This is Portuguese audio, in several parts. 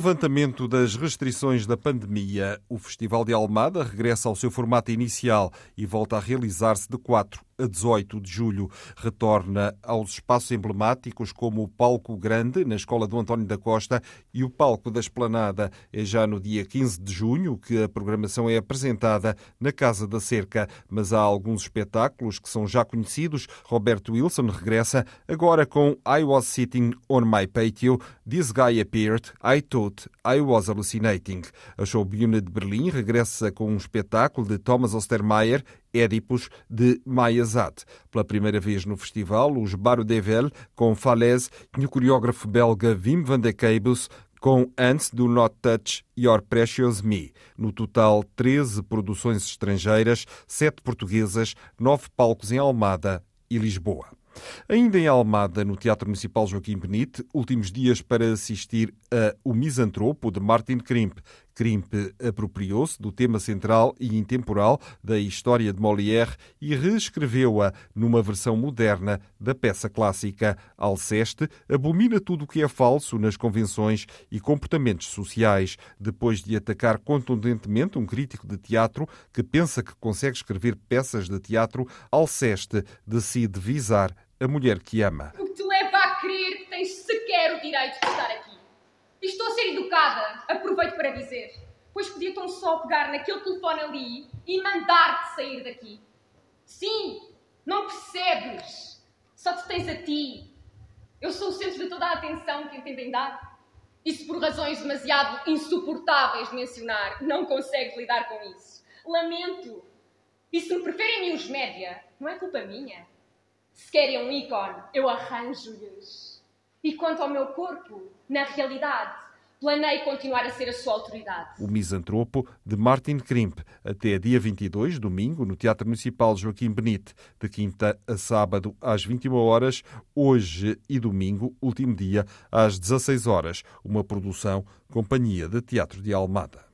Levantamento das restrições da pandemia, o Festival de Almada regressa ao seu formato inicial e volta a realizar-se de 4 a 18 de julho. Retorna aos espaços emblemáticos como o Palco Grande, na Escola do António da Costa, e o Palco da Esplanada. É já no dia 15 de junho que a programação é apresentada na Casa da Cerca, mas há alguns espetáculos que são já conhecidos. Roberto Wilson regressa agora com I Was Sitting on My Patio, This Guy Appeared, I Thought I Was Hallucinating. A Showbühne de Berlim regressa com um espetáculo de Thomas Ostermeyer Édipos de Mayazat. Pela primeira vez no festival, os Baro Devel com Falaise e o coreógrafo belga Wim van de Keibus com Ants Do Not Touch Your Precious Me. No total, 13 produções estrangeiras, 7 portuguesas, 9 palcos em Almada e Lisboa. Ainda em Almada, no Teatro Municipal Joaquim Benite, últimos dias para assistir a O Misantropo, de Martin Krimp. Krimp apropriou-se do tema central e intemporal da história de Molière e reescreveu-a numa versão moderna da peça clássica. Alceste abomina tudo o que é falso nas convenções e comportamentos sociais. Depois de atacar contundentemente um crítico de teatro que pensa que consegue escrever peças de teatro, Alceste decide visar a mulher que ama. O que te leva a crer que tens sequer o direito de estar aqui? E estou a ser educada, aproveito para dizer. Pois podia tão só pegar naquele telefone ali e mandar-te sair daqui. Sim, não percebes. Só te tens a ti. Eu sou o centro de toda a atenção que entendem dar. E se por razões demasiado insuportáveis de mencionar, não consegues lidar com isso. Lamento. E se me preferem os média, não é culpa minha. Se querem um ícone, eu arranjo-lhes. E quanto ao meu corpo, na realidade, planei continuar a ser a sua autoridade. O Misantropo, de Martin Krimp, até dia 22, domingo, no Teatro Municipal Joaquim Benite, de quinta a sábado, às 21 horas, hoje e domingo, último dia, às 16 horas, uma produção Companhia de Teatro de Almada.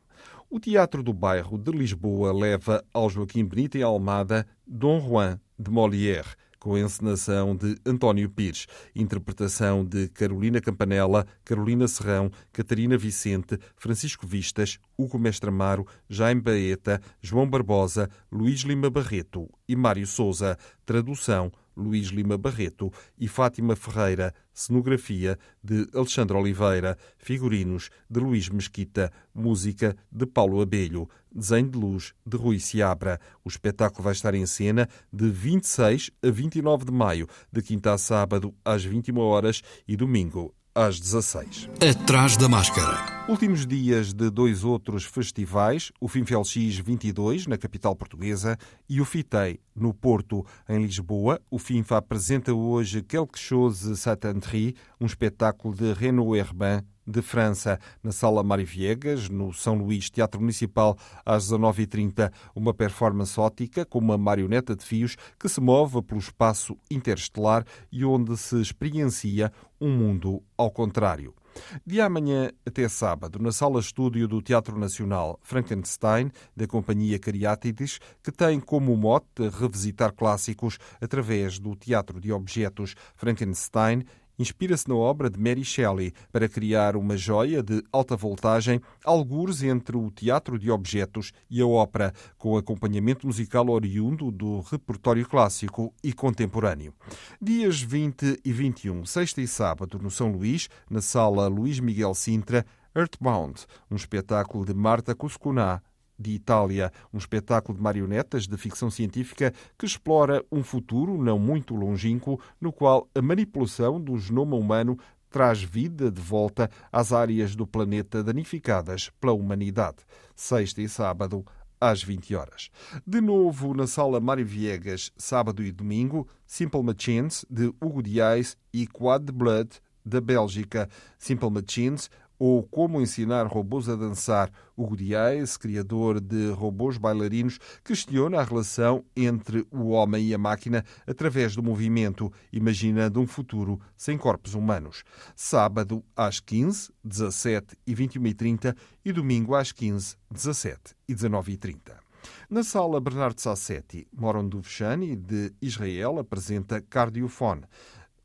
O Teatro do Bairro de Lisboa leva ao Joaquim Benite em Almada Dom Juan de Molière, com a encenação de António Pires, interpretação de Carolina Campanella, Carolina Serrão, Catarina Vicente, Francisco Vistas, Hugo Mestre Amaro, Jaime Baeta, João Barbosa, Luís Lima Barreto e Mário Souza. Tradução Luís Lima Barreto e Fátima Ferreira, cenografia de Alexandre Oliveira, figurinos de Luís Mesquita, música de Paulo Abelho, desenho de luz de Rui Seabra. O espetáculo vai estar em cena de 26 a 29 de maio, de quinta a sábado às 21 horas e domingo às 16. Atrás da máscara. Últimos dias de dois outros festivais, o Finfel X 22, na capital portuguesa, e o FITEI, no Porto. Em Lisboa, o FINFA apresenta hoje Quelque chose Saint-André, um espetáculo de Renaud Herbin de França, na Sala Mário Viegas, no São Luís Teatro Municipal, às 19h30, uma performance ótica com uma marioneta de fios que se move pelo espaço interestelar e onde se experiencia um mundo ao contrário. De amanhã até sábado, na sala estúdio do Teatro Nacional Frankenstein, da Companhia Cariátides, que tem como mote revisitar clássicos através do teatro de objetos Frankenstein inspira-se na obra de Mary Shelley para criar uma joia de alta voltagem, algures entre o teatro de objetos e a ópera, com acompanhamento musical oriundo do repertório clássico e contemporâneo. Dias 20 e 21, sexta e sábado, no São Luís, na sala Luís Miguel Sintra, Earthbound, um espetáculo de Marta Cuscuná, de Itália, um espetáculo de marionetas de ficção científica que explora um futuro não muito longínquo no qual a manipulação do genoma humano traz vida de volta às áreas do planeta danificadas pela humanidade. Sexta e sábado, às 20 horas. De novo na sala Mário Viegas, sábado e domingo, Simple Machines, de Hugo Dias e Quad Blood, da Bélgica. Simple Machines, ou Como Ensinar Robôs a Dançar. Hugo Dias, criador de robôs bailarinos, questiona a relação entre o homem e a máquina através do movimento, imaginando um futuro sem corpos humanos. Sábado às 15, 17 e 21h30 e domingo às 15, 17 e 19h30. Na sala Bernardo Sassetti, Moron Duvshani, de Israel, apresenta Cardiofone.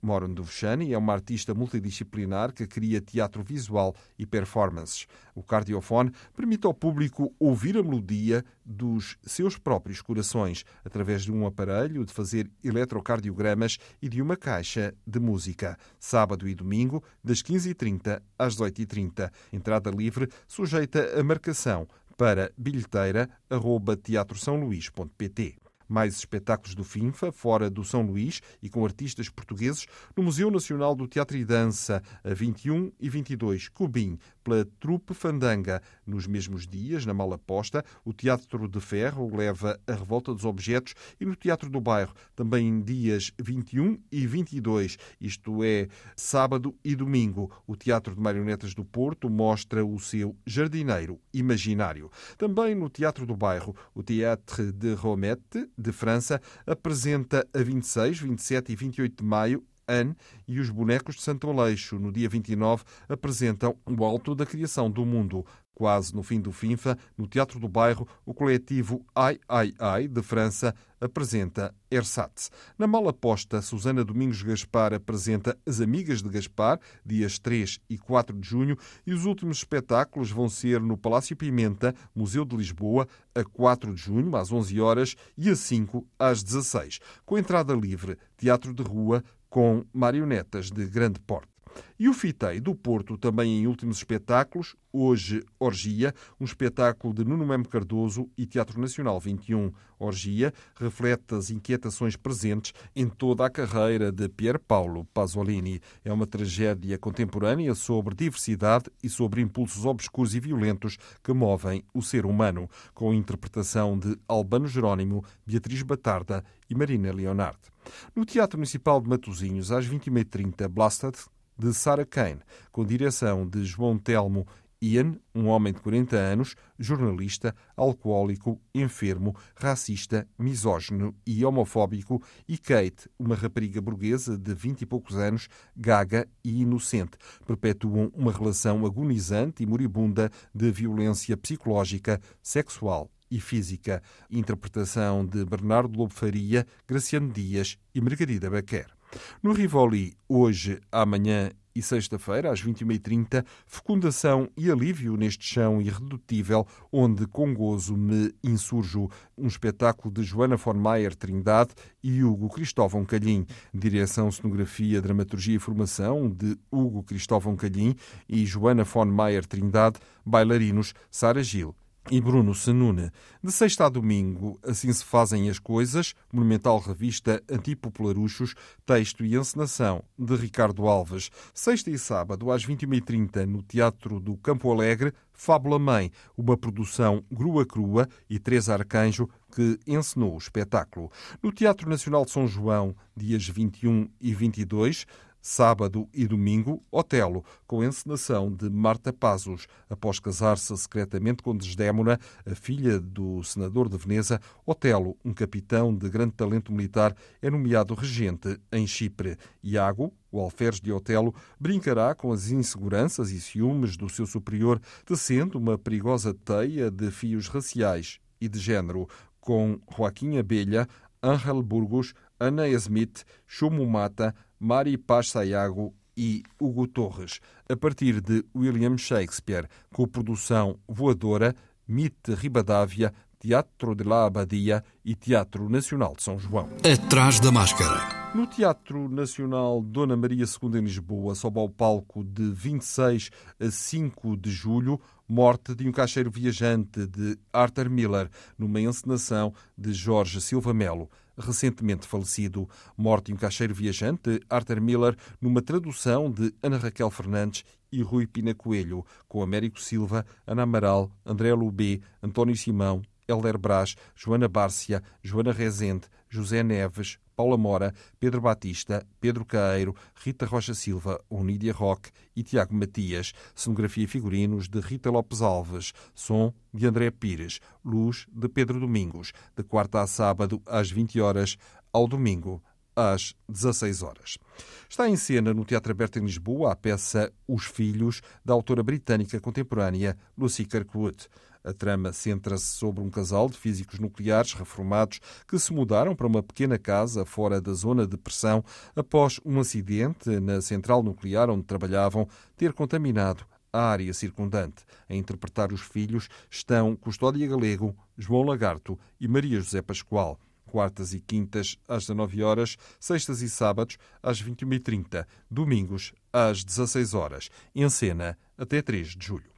Moran Dovchani é uma artista multidisciplinar que cria teatro visual e performances. O cardiofone permite ao público ouvir a melodia dos seus próprios corações através de um aparelho de fazer eletrocardiogramas e de uma caixa de música. Sábado e domingo, das 15h30 às 18h30. Entrada livre, sujeita a marcação para bilheteira.teatrosaoluís.pt mais espetáculos do FINFA, fora do São Luís e com artistas portugueses, no Museu Nacional do Teatro e Dança, a 21 e 22, Cubim, pela Trupe Fandanga. Nos mesmos dias, na Mala Posta, o Teatro de Ferro leva a Revolta dos Objetos e no Teatro do Bairro, também em dias 21 e 22, isto é, sábado e domingo, o Teatro de Marionetas do Porto mostra o seu jardineiro imaginário. Também no Teatro do Bairro, o Théâtre de Romette, de França, apresenta a 26, 27 e 28 de maio Anne e os bonecos de Santo Aleixo, no dia 29, apresentam o alto da criação do mundo. Quase no fim do FINFA, no Teatro do Bairro, o coletivo Ai Ai Ai, de França, apresenta Ersatz. Na mala posta, Susana Domingos Gaspar apresenta As Amigas de Gaspar, dias 3 e 4 de junho, e os últimos espetáculos vão ser no Palácio Pimenta, Museu de Lisboa, a 4 de junho, às 11 horas, e a 5 às 16, com entrada livre, teatro de rua, com marionetas de grande porte. E o Fitei do Porto, também em últimos espetáculos, hoje Orgia, um espetáculo de Nuno Memo Cardoso e Teatro Nacional 21. Orgia reflete as inquietações presentes em toda a carreira de Pier Paolo Pasolini. É uma tragédia contemporânea sobre diversidade e sobre impulsos obscuros e violentos que movem o ser humano, com a interpretação de Albano Jerónimo, Beatriz Batarda e Marina Leonardo. No Teatro Municipal de Matosinhos, às 21h30, Blasted, de Sarah Kane, com direção de João Telmo Ian, um homem de 40 anos, jornalista, alcoólico, enfermo, racista, misógino e homofóbico, e Kate, uma rapariga burguesa de 20 e poucos anos, gaga e inocente, perpetuam uma relação agonizante e moribunda de violência psicológica, sexual e física. Interpretação de Bernardo Lobo Faria, Graciano Dias e Margarida Baquer. No Rivoli, hoje, amanhã e sexta-feira, às 21h30, Fecundação e Alívio neste chão irredutível, onde com gozo me insurjo. Um espetáculo de Joana von Mayer Trindade e Hugo Cristóvão Calhim. Direção, cenografia, dramaturgia e formação de Hugo Cristóvão Calhim e Joana von Mayer Trindade, bailarinos Sara Gil e Bruno Senune. De sexta a domingo, assim se fazem as coisas, monumental revista Antipopularuchos, texto e encenação de Ricardo Alves. Sexta e sábado, às 21h30, no Teatro do Campo Alegre, Fábula Mãe, uma produção grua crua e Três Arcanjo que encenou o espetáculo. No Teatro Nacional de São João, dias 21 e 22, Sábado e domingo, Otelo, com encenação de Marta Pazos. Após casar-se secretamente com Desdémona, a filha do senador de Veneza, Otelo, um capitão de grande talento militar, é nomeado regente em Chipre. Iago, o alferes de Otelo, brincará com as inseguranças e ciúmes do seu superior, tecendo uma perigosa teia de fios raciais e de género, com Joaquim Abelha, Ángel Burgos, Ana Smith, Chumo Mata, Mari Paz Sayago e Hugo Torres, a partir de William Shakespeare, com produção Voadora, Mite Ribadávia, Teatro de la Abadia e Teatro Nacional de São João. Atrás da máscara. No Teatro Nacional Dona Maria II em Lisboa, sob ao palco de 26 a 5 de julho, Morte de um caixeiro viajante de Arthur Miller, numa encenação de Jorge Silva Melo recentemente falecido. Morte em um caixeiro viajante, Arthur Miller, numa tradução de Ana Raquel Fernandes e Rui Pina Coelho, com Américo Silva, Ana Amaral, André Lubê, António Simão, Helder Brás, Joana Bárcia, Joana Rezende, José Neves, Paula Mora, Pedro Batista, Pedro Caeiro, Rita Rocha Silva, Onídia Roque e Tiago Matias. Cenografia e figurinos de Rita Lopes Alves. Som de André Pires. Luz de Pedro Domingos. De quarta a sábado, às 20 horas, ao domingo, às 16 horas. Está em cena no Teatro Aberto em Lisboa a peça Os Filhos, da autora britânica contemporânea Lucy Kirkwood. A trama centra-se sobre um casal de físicos nucleares reformados que se mudaram para uma pequena casa fora da zona de pressão após um acidente na central nuclear onde trabalhavam ter contaminado a área circundante. A interpretar os filhos estão Custódia Galego, João Lagarto e Maria José Pascoal quartas e quintas às 19 horas, sextas e sábados às 21h30, domingos às 16 horas. Em cena até 3 de julho.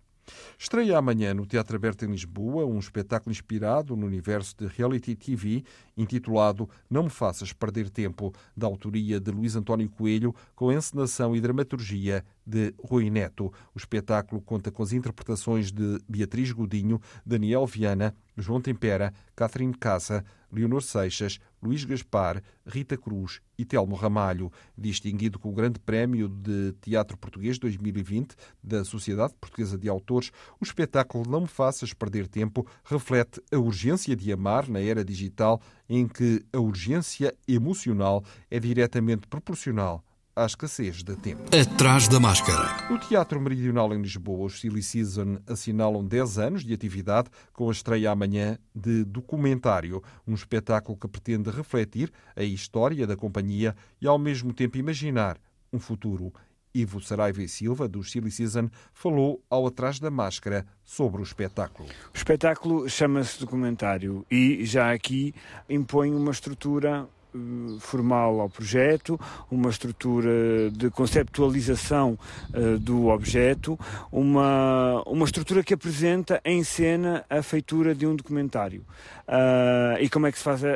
Estreia amanhã no Teatro Aberto em Lisboa um espetáculo inspirado no universo de reality TV, intitulado Não Me Faças Perder Tempo, da autoria de Luís António Coelho, com encenação e dramaturgia de Rui Neto. O espetáculo conta com as interpretações de Beatriz Godinho, Daniel Viana, João Tempera, Catherine Casa, Leonor Seixas, Luís Gaspar, Rita Cruz e Telmo Ramalho, distinguido com o Grande Prémio de Teatro Português 2020 da Sociedade Portuguesa de Autores, o espetáculo Não Me Faças Perder Tempo reflete a urgência de amar na era digital em que a urgência emocional é diretamente proporcional à escassez de tempo. Atrás da máscara. No Teatro Meridional em Lisboa, os Silly Season assinalam 10 anos de atividade com a estreia amanhã de Documentário, um espetáculo que pretende refletir a história da companhia e ao mesmo tempo imaginar um futuro. Ivo Saraiva e Silva, do Silly Season, falou ao Atrás da Máscara sobre o espetáculo. O espetáculo chama-se Documentário e já aqui impõe uma estrutura formal ao projeto, uma estrutura de conceptualização uh, do objeto, uma, uma estrutura que apresenta em cena a feitura de um documentário. Uh, e como é que se faz, a, a,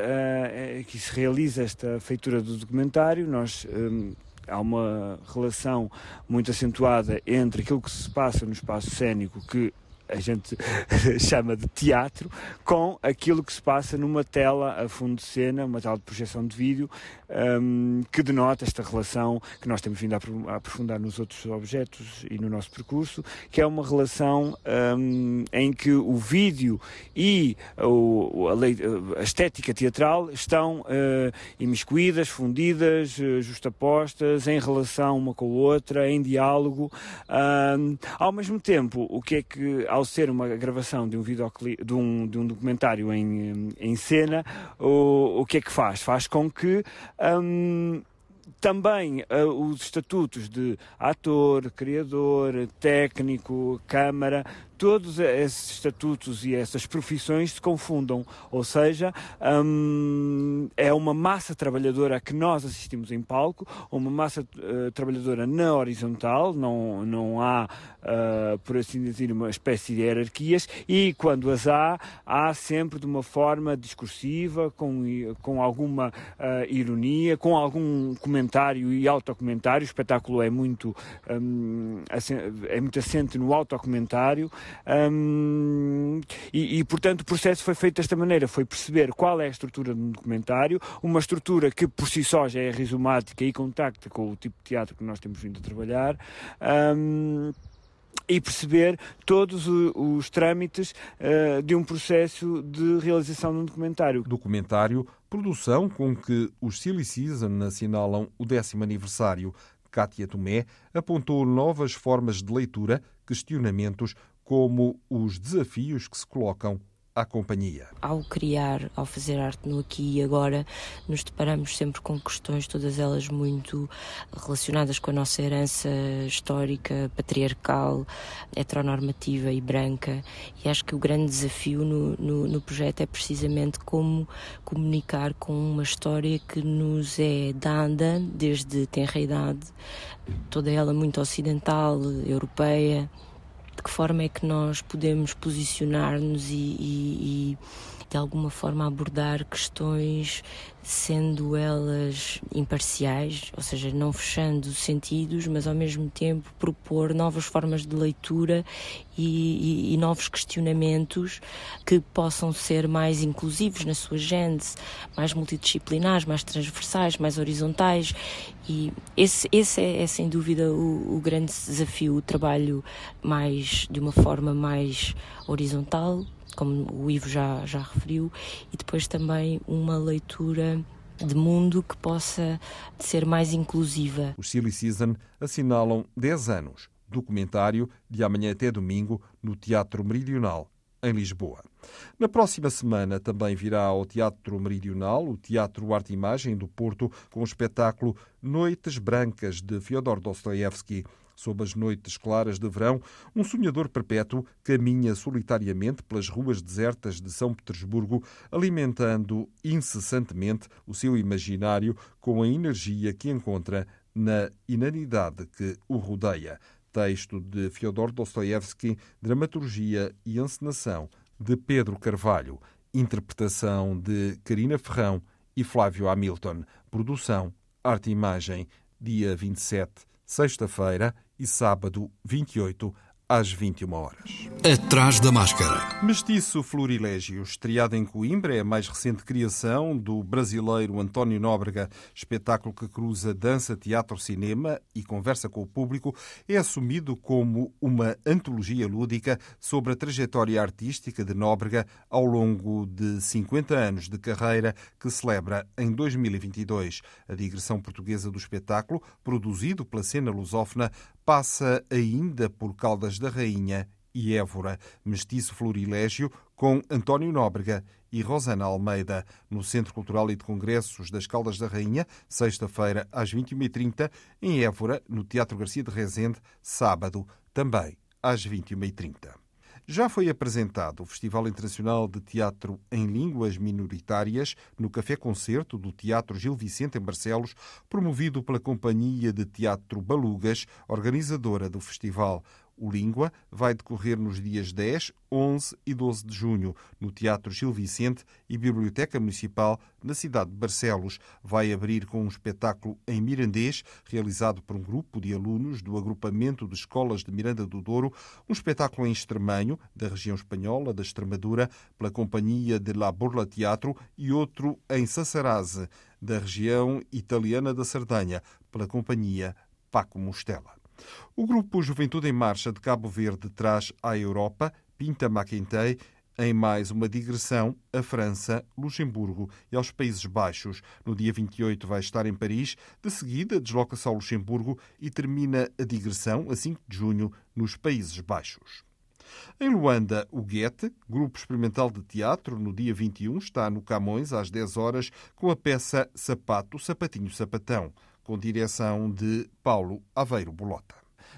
a, que se realiza esta feitura do documentário? Nós um, há uma relação muito acentuada entre aquilo que se passa no espaço cênico que a gente chama de teatro, com aquilo que se passa numa tela a fundo de cena, uma tela de projeção de vídeo, um, que denota esta relação que nós temos vindo a aprofundar nos outros objetos e no nosso percurso, que é uma relação um, em que o vídeo e o, a, a, estética teatral estão uh, imiscuídas, fundidas, uh, justapostas, em relação uma com a outra, em diálogo. Um, ao mesmo tempo, o que é que ao ser uma gravação de um videoclipe, de um, de um documentário em, em cena, o, o que é que faz? Faz com que um, também uh, os estatutos de ator, criador, técnico, câmara, todos esses estatutos e essas profissões se confundam, ou seja, hum, é uma massa trabalhadora que nós assistimos em palco, uma massa uh, trabalhadora na horizontal, não, não há, uh, por assim dizer, uma espécie de hierarquias, e quando as há, há sempre de uma forma discursiva, com, com alguma uh, ironia, com algum comentário e autocomentário. O espetáculo é muito, um, é muito assente no autocomentário. Um, e, e, portanto, o processo foi feito desta maneira: foi perceber qual é a estrutura de um documentário, uma estrutura que por si só já é rizomática e contacta com o tipo de teatro que nós temos vindo a trabalhar. Um, e perceber todos os, os trâmites uh, de um processo de realização de um documentário. Documentário, produção com que os Silly Season assinalam o décimo aniversário. Kátia Tomé apontou novas formas de leitura, questionamentos, como os desafios que se colocam à companhia. Ao criar, ao fazer arte no aqui e agora, nos deparamos sempre com questões, todas elas muito relacionadas com a nossa herança histórica, patriarcal, heteronormativa e branca. E acho que o grande desafio no, no, no projeto é precisamente como comunicar com uma história que nos é dada desde tenra idade, toda ela muito ocidental, europeia de que forma é que nós podemos posicionar-nos e, e, de alguma forma abordar questões sendo elas imparciais, ou seja, não fechando sentidos, mas ao mesmo tempo propor novas formas de leitura e, e, e novos questionamentos que possam ser mais inclusivos na sua gênese, mais multidisciplinares, mais transversais, mais horizontais. E esse, esse é, é sem dúvida o, o grande desafio, o trabalho mais de uma forma mais horizontal, como o Ivo já, já referiu, e depois também uma leitura de mundo que possa ser mais inclusiva. Os Silly Season assinalam 10 anos. Documentário de amanhã até domingo no Teatro Meridional, em Lisboa. Na próxima semana também virá ao Teatro Meridional o Teatro Arte Imagem do Porto com o espetáculo Noites Brancas de Fyodor Dostoevsky. Sob as noites claras de verão, um sonhador perpétuo caminha solitariamente pelas ruas desertas de São Petersburgo, alimentando incessantemente o seu imaginário com a energia que encontra na inanidade que o rodeia. Texto de Fyodor Dostoevsky, dramaturgia e encenação de Pedro Carvalho, interpretação de Carina Ferrão e Flávio Hamilton, produção Arte e Imagem, dia 27, sexta-feira, e sábado 28 às 21 horas. Atrás da máscara. Mestiço Florilégio, estreado em Coimbra, é a mais recente criação do brasileiro António Nóbrega. Espetáculo que cruza dança, teatro, cinema e conversa com o público, é assumido como uma antologia lúdica sobre a trajetória artística de Nóbrega ao longo de 50 anos de carreira que celebra em 2022. A digressão portuguesa do espetáculo, produzido pela cena lusófona, passa ainda por Caldas da Rainha e Évora, Mestiço Florilégio, com António Nóbrega e Rosana Almeida, no Centro Cultural e de Congressos das Caldas da Rainha, sexta-feira às 21h30, em Évora, no Teatro Garcia de Rezende, sábado, também às 21h30. Já foi apresentado o Festival Internacional de Teatro em Línguas Minoritárias no Café Concerto do Teatro Gil Vicente em Barcelos, promovido pela Companhia de Teatro Balugas, organizadora do festival. O Língua vai decorrer nos dias 10, 11 e 12 de junho, no Teatro Gil Vicente e Biblioteca Municipal, na cidade de Barcelos. Vai abrir com um espetáculo em mirandês, realizado por um grupo de alunos do agrupamento de escolas de Miranda do Douro, um espetáculo em extremanho, da região espanhola da Extremadura, pela Companhia de La Burla Teatro, e outro em Sassarase, da região italiana da Sardanha, pela Companhia Paco Mostela. O grupo Juventude em Marcha de Cabo Verde traz à Europa Pinta Maquintei em mais uma digressão a França, Luxemburgo e aos Países Baixos. No dia 28 vai estar em Paris, de seguida desloca-se ao Luxemburgo e termina a digressão, a 5 de junho, nos Países Baixos. Em Luanda, o Goethe, grupo experimental de teatro, no dia 21 está no Camões às 10 horas com a peça Sapato, Sapatinho, Sapatão com direção de Paulo Aveiro Bolota.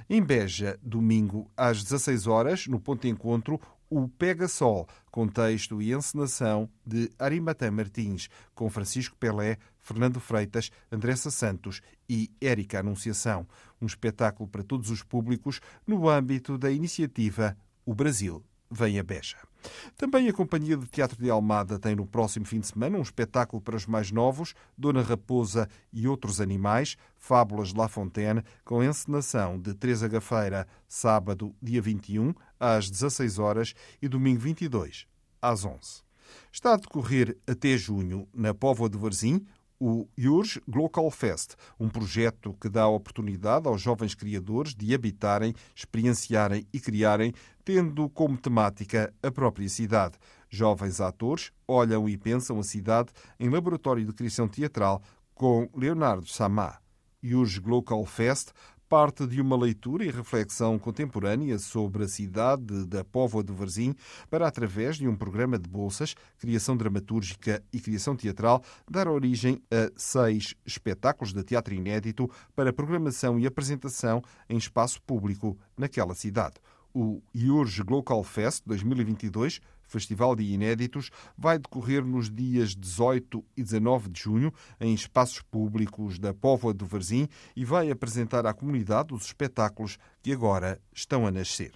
Em Beja, domingo às 16 horas, no ponto de encontro, o Pega Sol, com texto e encenação de Arimatã Martins, com Francisco Pelé, Fernando Freitas, Andressa Santos e Érica Anunciação. Um espetáculo para todos os públicos no âmbito da iniciativa O Brasil vem a Beja. Também a Companhia de Teatro de Almada tem no próximo fim de semana um espetáculo para os mais novos, Dona Raposa e Outros Animais, Fábulas de La Fontaine, com encenação de Teresa Gafeira, sábado, dia 21, às 16 horas e domingo 22, às 11. Está a decorrer até junho, na Póvoa de Varzim, o Yours Global Fest, um projeto que dá oportunidade aos jovens criadores de habitarem, experienciarem e criarem, tendo como temática a própria cidade. Jovens atores olham e pensam a cidade em laboratório de criação teatral com Leonardo Samá. Yours Global Fest parte de uma leitura e reflexão contemporânea sobre a cidade da Póvoa de Varzim para, através de um programa de bolsas, criação dramatúrgica e criação teatral, dar origem a seis espetáculos de teatro inédito para programação e apresentação em espaço público naquela cidade. O Iurge Global Fest 2022 Festival de Inéditos vai decorrer nos dias 18 e 19 de junho em espaços públicos da Póvoa do Varzim e vai apresentar à comunidade os espetáculos que agora estão a nascer.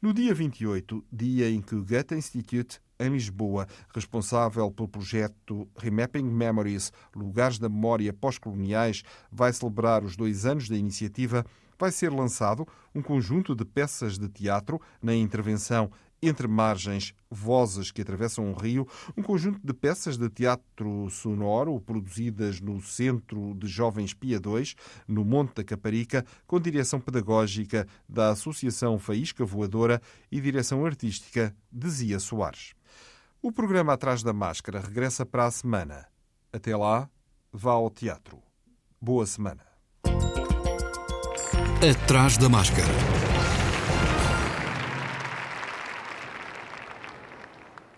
No dia 28, dia em que o Goethe Institute em Lisboa, responsável pelo projeto Remapping Memories, Lugares da Memória Pós-Coloniais, vai celebrar os dois anos da iniciativa. Vai ser lançado um conjunto de peças de teatro na intervenção entre Margens, Vozes que atravessam um rio, um conjunto de peças de teatro sonoro produzidas no Centro de Jovens Pia 2, no Monte da Caparica, com direção pedagógica da Associação Faísca Voadora e direção artística de Zia Soares. O programa Atrás da Máscara regressa para a semana. Até lá, vá ao teatro. Boa semana. Atrás da Máscara.